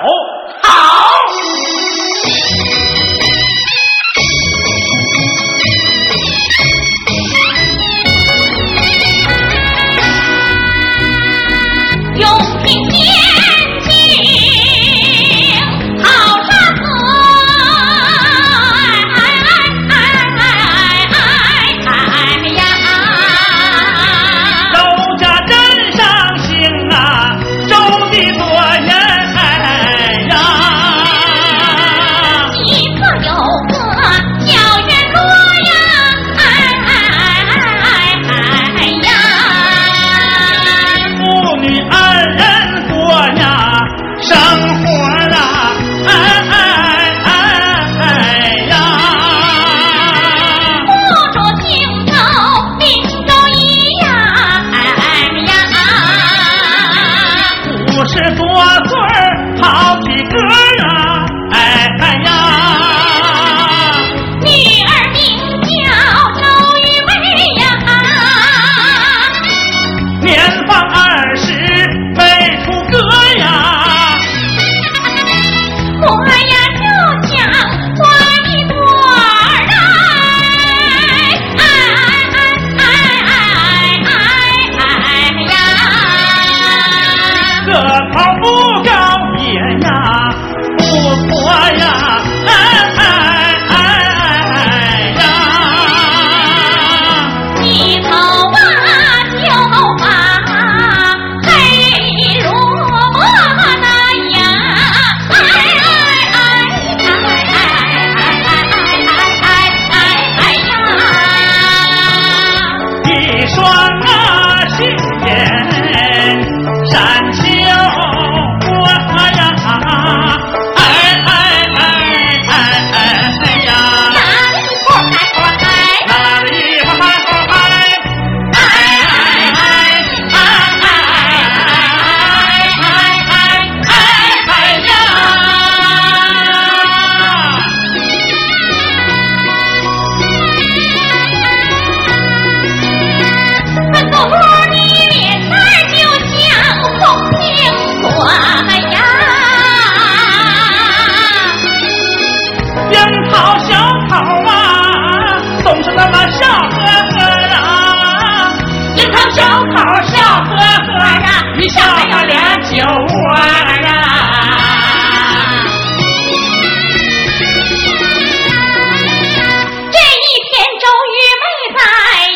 好。笑呵呵呀你笑还有俩酒窝呀这一天周玉没在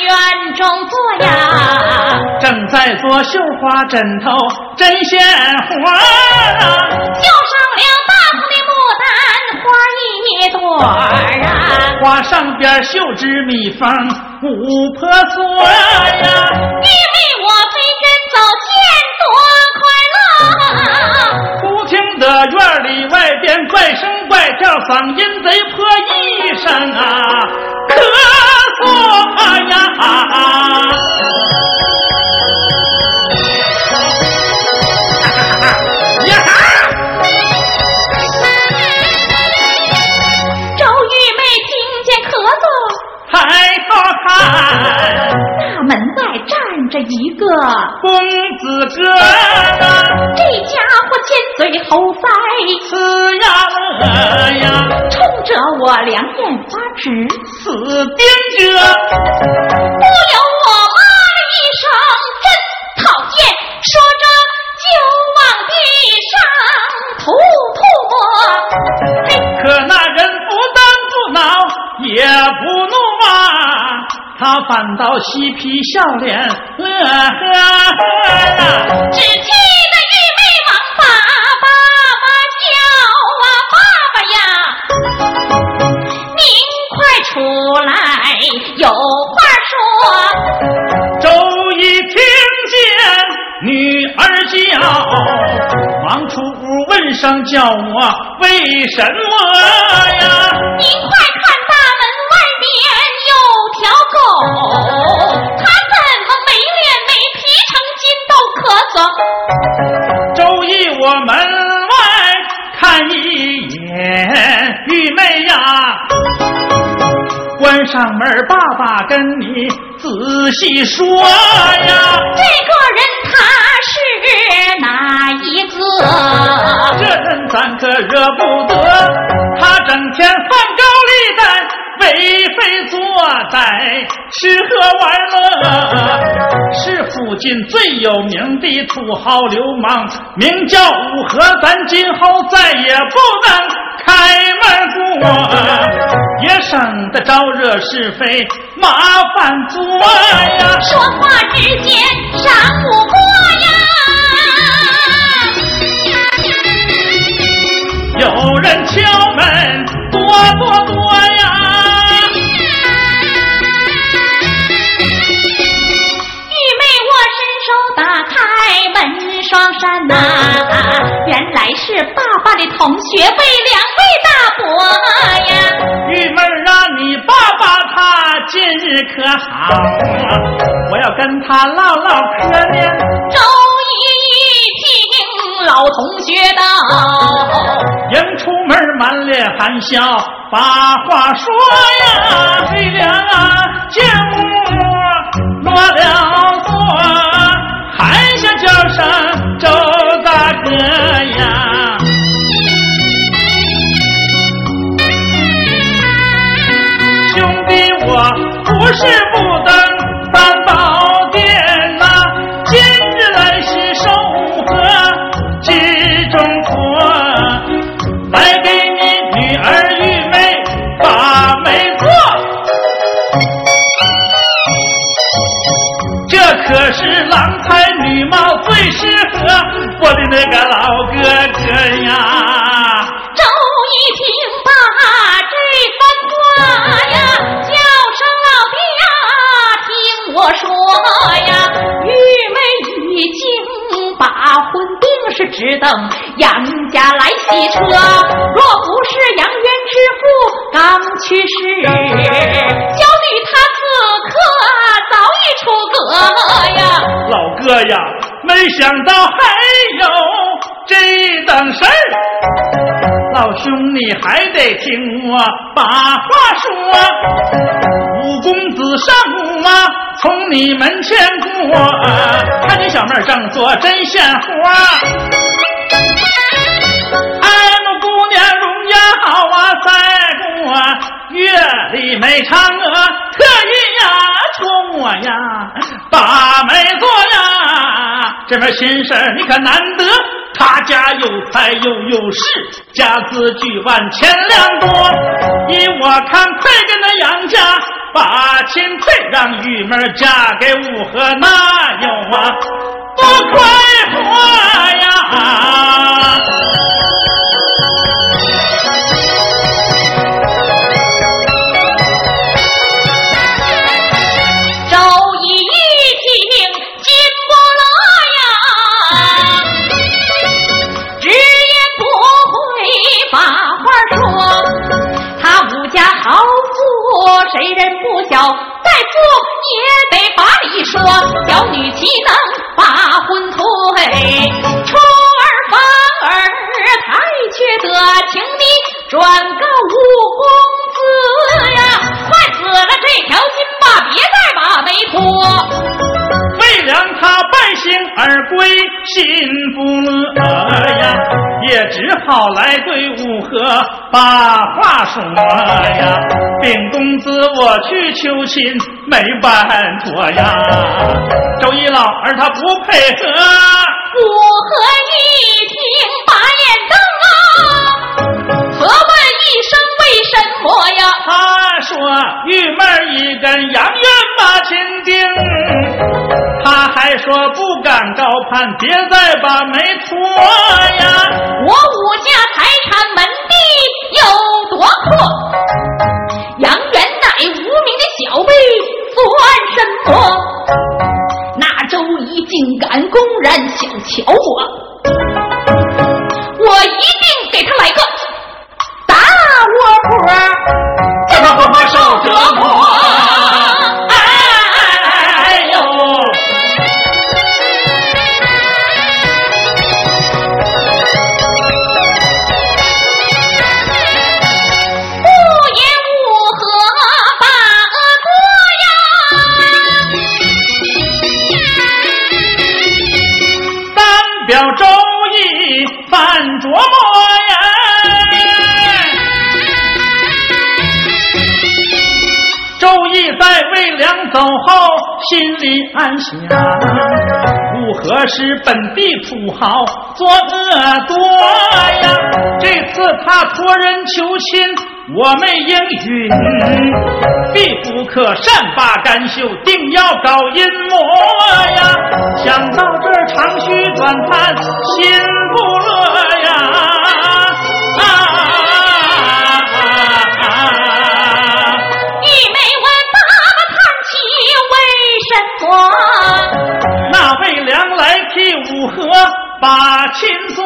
园中坐呀正在做绣花枕头针线活绣上了大红的牡丹花一朵呀花上边绣只蜜蜂五婆做呀。院里外边怪声怪叫，嗓音贼破一声啊，咳嗽呀啊。一个公子哥，这家伙尖嘴猴腮，呲牙乐呀，冲着我两眼发直，死盯着。不由我骂了一声，真讨厌，说着就往地上吐吐。沫，可那人不但不恼，也不怒啊。他反倒嬉皮笑脸，乐呵呵只记得玉妹王爸爸爸叫啊，爸爸呀，您快出来，有话说。周一听见女儿叫，忙出屋问声叫我为什么呀？您都咳嗽。周一我门外看一眼，玉妹呀，关上门，爸爸跟你仔细说呀。这个人他是。哪一个？这人咱可惹不得，他整天放高利贷，为非作歹，吃喝玩乐，是附近最有名的土豪流氓，名叫五和，咱今后再也不能开门过，也省得招惹是非，麻烦多呀。说话之间上不过呀，有人敲门，多多多！开门双扇呐、原来是爸爸的同学为两位大伯呀。玉妹儿啊，你爸爸他今日可好啊？我要跟他唠唠嗑呢。周一听老同学道，迎出门满脸含笑，把话说呀，黑凉啊，见我落了想杨家来喜车。若不是杨元之父刚去世，小女她此刻早已出阁呀。老哥呀，没想到还有这等事儿。老兄，你还得听我把话说。五公子上午啊，从你门前过，看见小妹正做针线活再过月里没嫦娥，特意呀托我呀把媒做呀。这门亲事你可难得，他家有财又有势，家资巨万千两多。依我看，快跟那杨家把亲退，让玉妹嫁给五和，那有啊不快活呀？把话说呀。禀公子，我去求亲没办妥呀。周一老儿他不配合，五合一听把眼瞪啊，责问一声为什么呀？他说玉妹儿一根杨元把亲定，他还说不敢高攀，别再把媒拖呀。我武家财产门第有多阔？杨元乃无名的小辈，算什么？那周一竟敢公然小瞧我，我一定给他来个大窝婆，德国。心里暗想，如何使本地土豪作恶多呀？这次他托人求亲。我没应允，必不可善罢甘休，定要搞阴谋呀！想到这，长吁短叹，心不乐那魏良来替五河把亲做，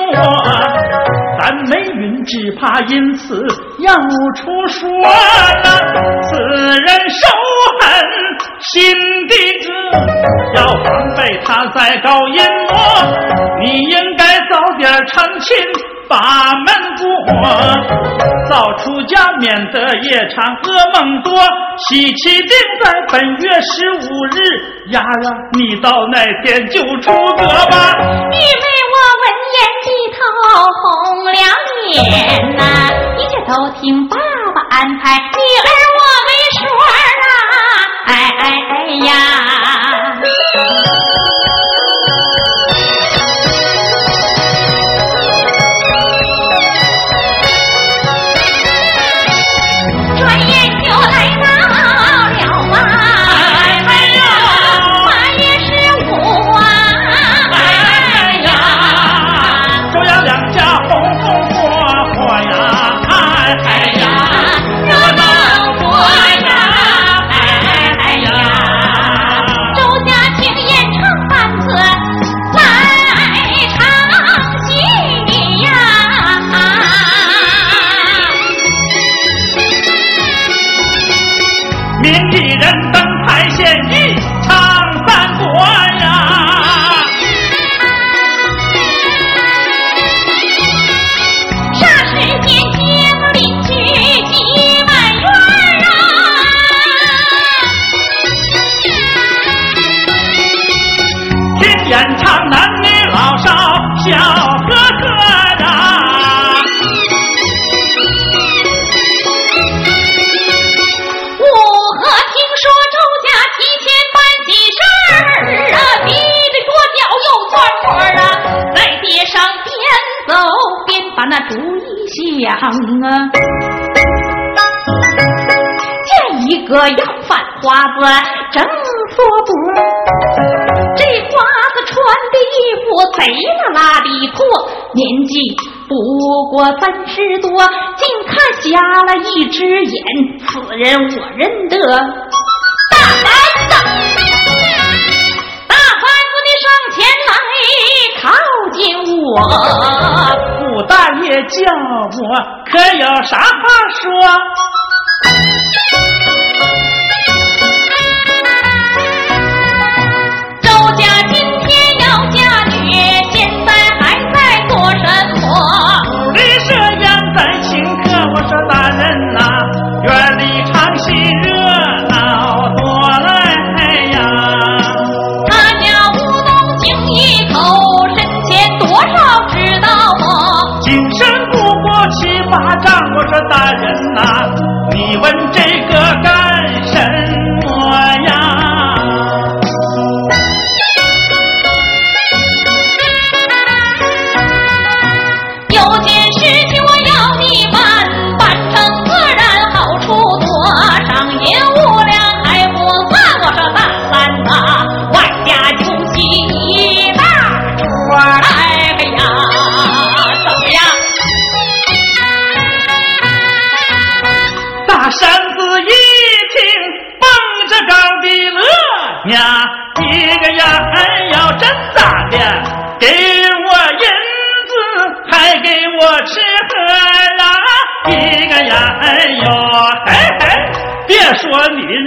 咱没云，只怕因此。要出说，此人手狠心地恶，要防备他再搞阴谋。你应该早点成亲，把门过，早出家免得夜长噩梦多。喜期定在本月十五日，丫呀，你到那天就出阁吧。玉梅，我闻言低头红了脸呐。都听爸爸安排，女儿我没说啊，哎哎哎呀！南唱男女老少小哥哥的我和听说周家提前办喜事儿啊你的左脚又钻儿啊。在街上边走边把那主意想啊。这一个要犯花子正说不贼拉拉的破，年纪不过三十多，近看瞎了一只眼。此人我认得，大番子，大番子，你上前来靠近我。武大爷叫我，可有啥话说？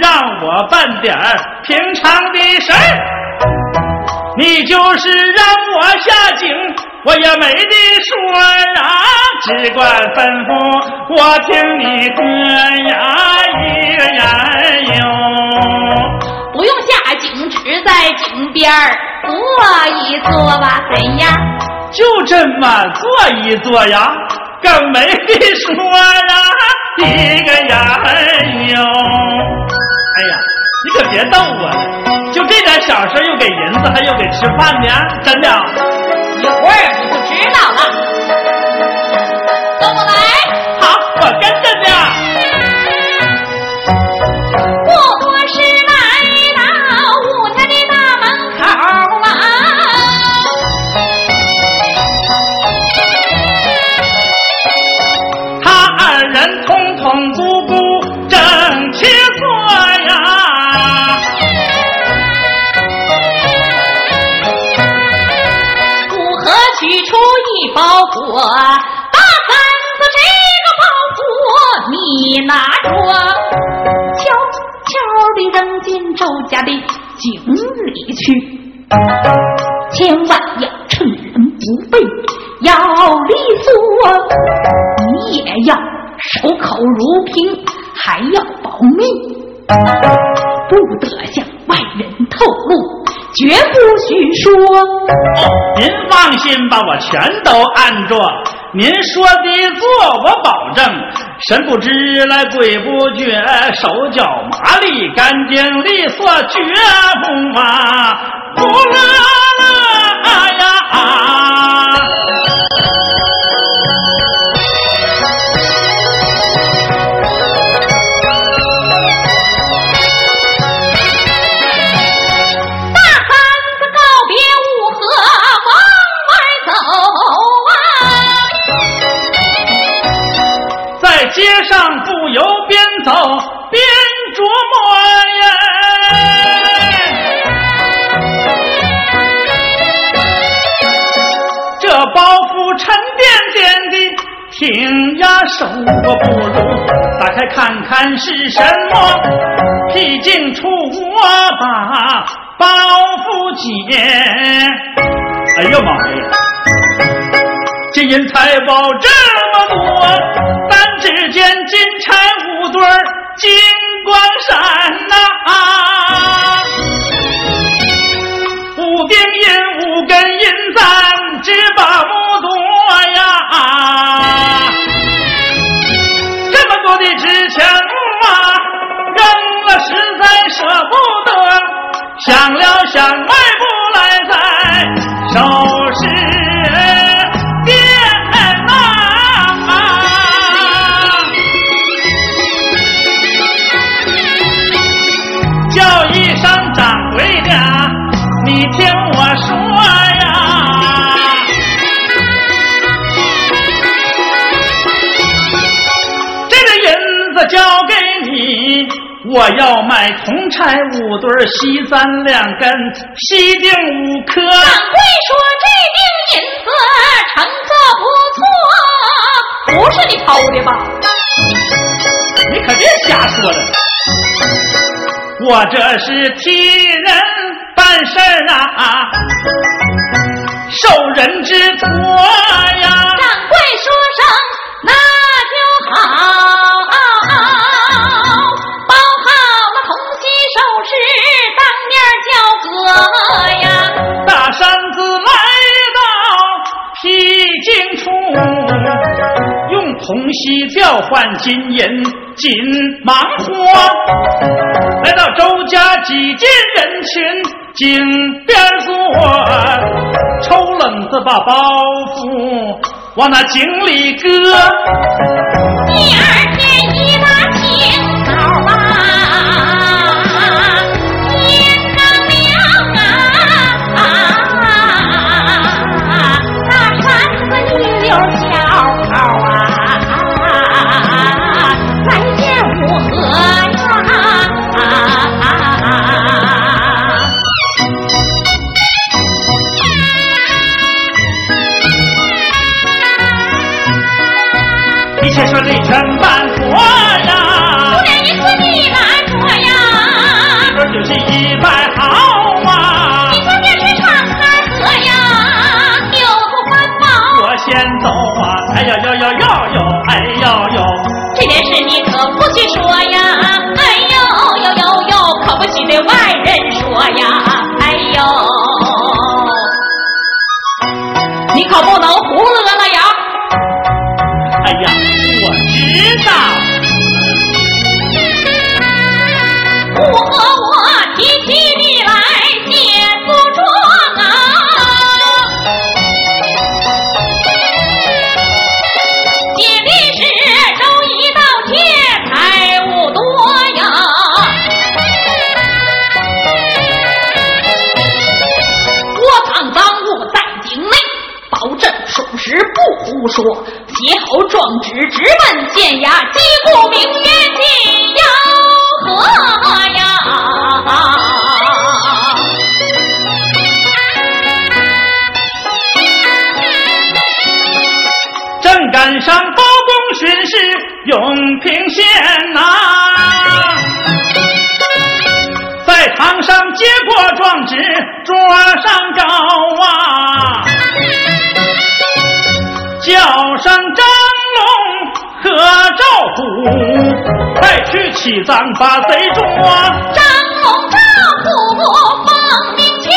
让我办点平常的事儿，你就是让我下井，我也没得说啊，只管吩咐我听你的呀，一个呀哟。不用下井，只在井边坐一坐吧，怎样？就这么坐一坐呀，更没得说啊。一个呀，哎呦，哎呀，你可别逗我了，就这点小事又给银子，还又给吃饭呢，真的。一会儿拿着，悄悄地扔进周家的井里去，千万要趁人不备，要利索，你也要守口如瓶，还要保密，不得向外人透露，绝不许说。哦，您放心吧，我全都按着您说的做，我保证。神不知来鬼不觉，手脚麻利，干净利索，绝不马不啦啦呀！啊挺呀手我不如打开看看是什么。僻静处我把包袱解。哎呀妈呀！金银财宝这么多，但只见金钗五对金光闪呐、五锭银五根银簪只把不多呀，我的值钱啊，扔了实在舍不得，想了想卖不铜钗五对儿，锡簪两根，锡锭五颗。掌柜说这锭银子成色不错，不是你偷的吧？你可别瞎说了，我这是替人办事儿啊，受人之托呀。掌柜说声那就好，饰，当面交割呀。大山子来到僻静处，用铜锡调换金银，紧忙活。来到周家挤进人群，井边坐，抽冷子把包袱往那井里搁。第一切顺利全办妥呀，姑娘，你说你拿着呀，这就是一拜说写好状纸，直奔县衙，击鼓鸣冤，紧吆喝呀！正赶上包公巡视永平县呐，在堂上接过状纸，桌上高啊。叫声张龙和赵虎，快去起葬把贼捉。张龙、赵虎奉命去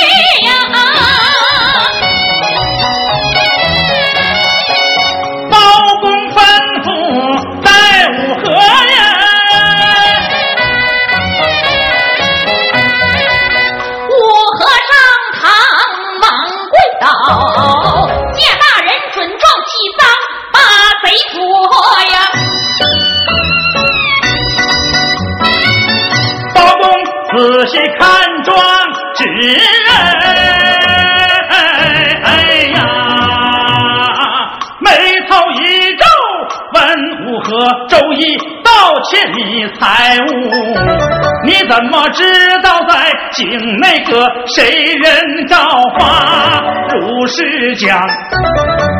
么知道在井内个谁人告发？如是讲。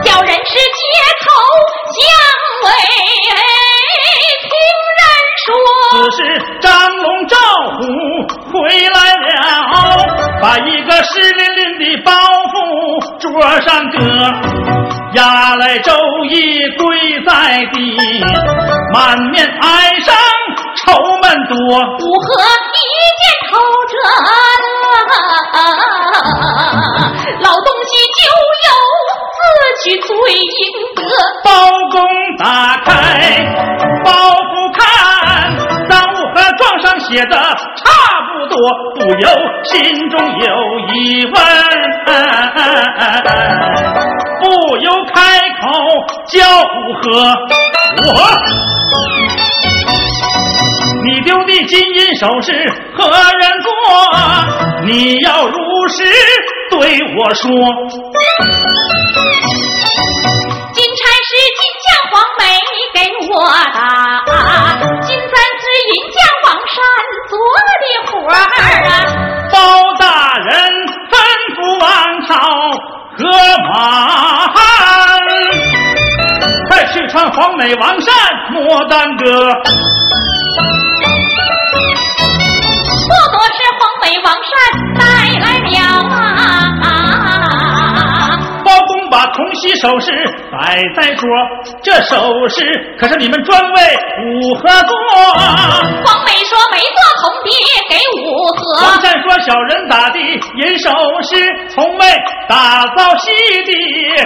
叫人是街头巷尾听人说，此时张龙赵虎回来了，把一个湿淋淋的包袱桌上搁，压来周易跪在地，满面哀伤愁闷多。五合一见头着老东西就有。自取罪应得。包公打开包袱看，赃物和状上写的差不，由心中有疑问，不由开口叫五和，我，你丢的金银首饰何人做？你要如实对我说。金钗是金将黄梅给我的，去传黄梅王善莫耽搁。不多是，黄梅王善带来了啊！包公把铜锡首饰摆在桌，这首诗可是你们专为五合做。黄梅说没做铜的给五合。王山说小人打的银首饰从未打造锡的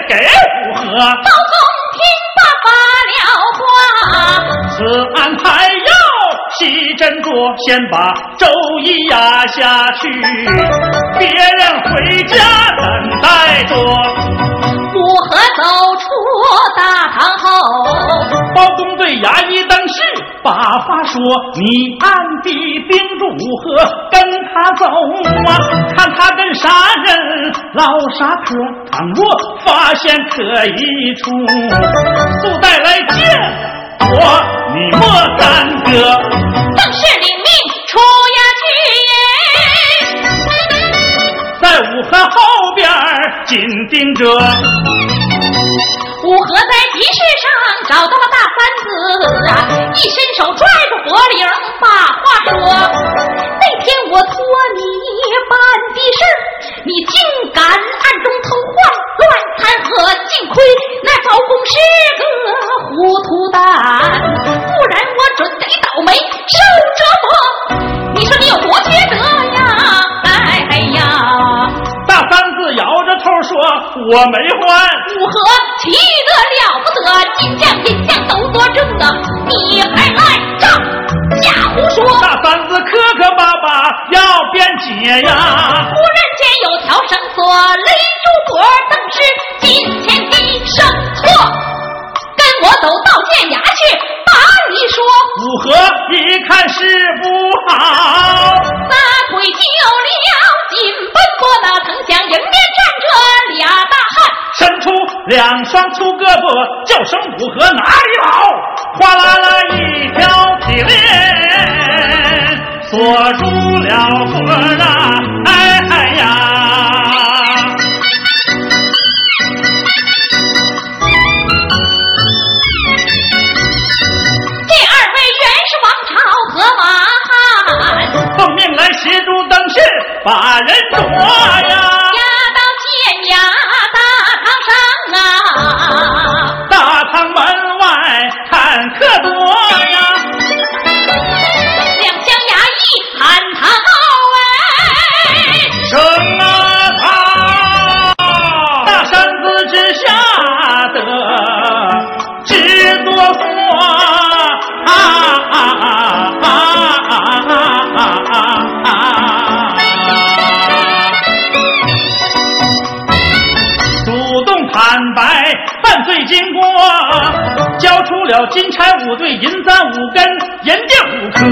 给五合。包公听罢发了话，此安排要细斟酌，先把周易压下去，别人回家等待包公对衙役等事把话说：“你暗地盯住五和，跟他走啊，看他跟啥人唠啥嗑。倘若发现可疑处，速带来见我，你莫耽搁。”正是领命出衙去耶，在五河后边紧盯着。五合在集市上找到了大三子啊，一伸手拽住脖领，把话说：那天我托你办的事儿，你竟敢暗中偷换，乱弹劾，幸亏那包公是个糊涂蛋，不然我准得倒霉受折磨。你说你有多缺德呀？哎呀！大三子摇着头说：“我没换。”五河气得了不得，金将银将都作证啊！你还赖账，瞎胡说！大三子磕磕巴巴要辩解呀。忽然间有条绳索勒住脖，登时今天的生错，跟我走到县衙去把你说。五合一看是不好？撒腿就了，紧奔过那藤乡，迎面站着俩大汉。伸出两双粗胳膊，叫声五河哪里跑？哗啦啦一条铁链锁住了河啊！哎哎呀！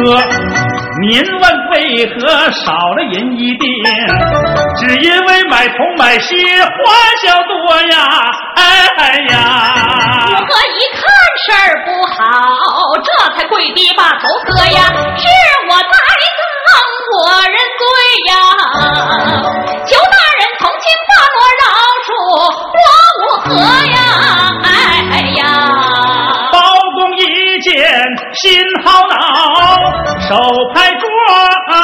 哥。您问为何少了银一锭？只因为买铜买锡花销多呀！哎哎呀！我一看事儿不好，这才跪地把头磕呀，是我栽赃我认罪呀，求大人从轻把我饶恕我无何呀，心好恼，手拍桌案，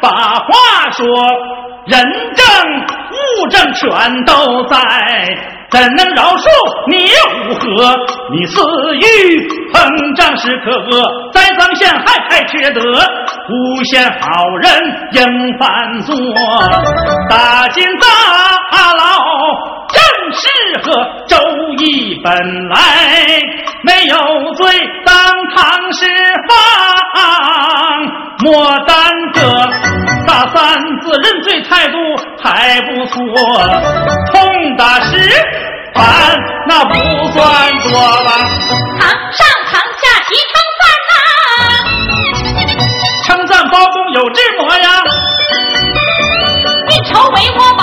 把话说，人证物证全都在，怎能饶恕你五合？你私欲膨胀是可恶，栽赃陷害太缺德，诬陷好人应犯错，打进大牢。正适合周易本来没有罪，当堂释放，莫耽搁。大三子认罪态度还不错，痛打实反那不算多吧？堂上堂下齐称赞呐、称赞包公有志模呀，运筹帷幄把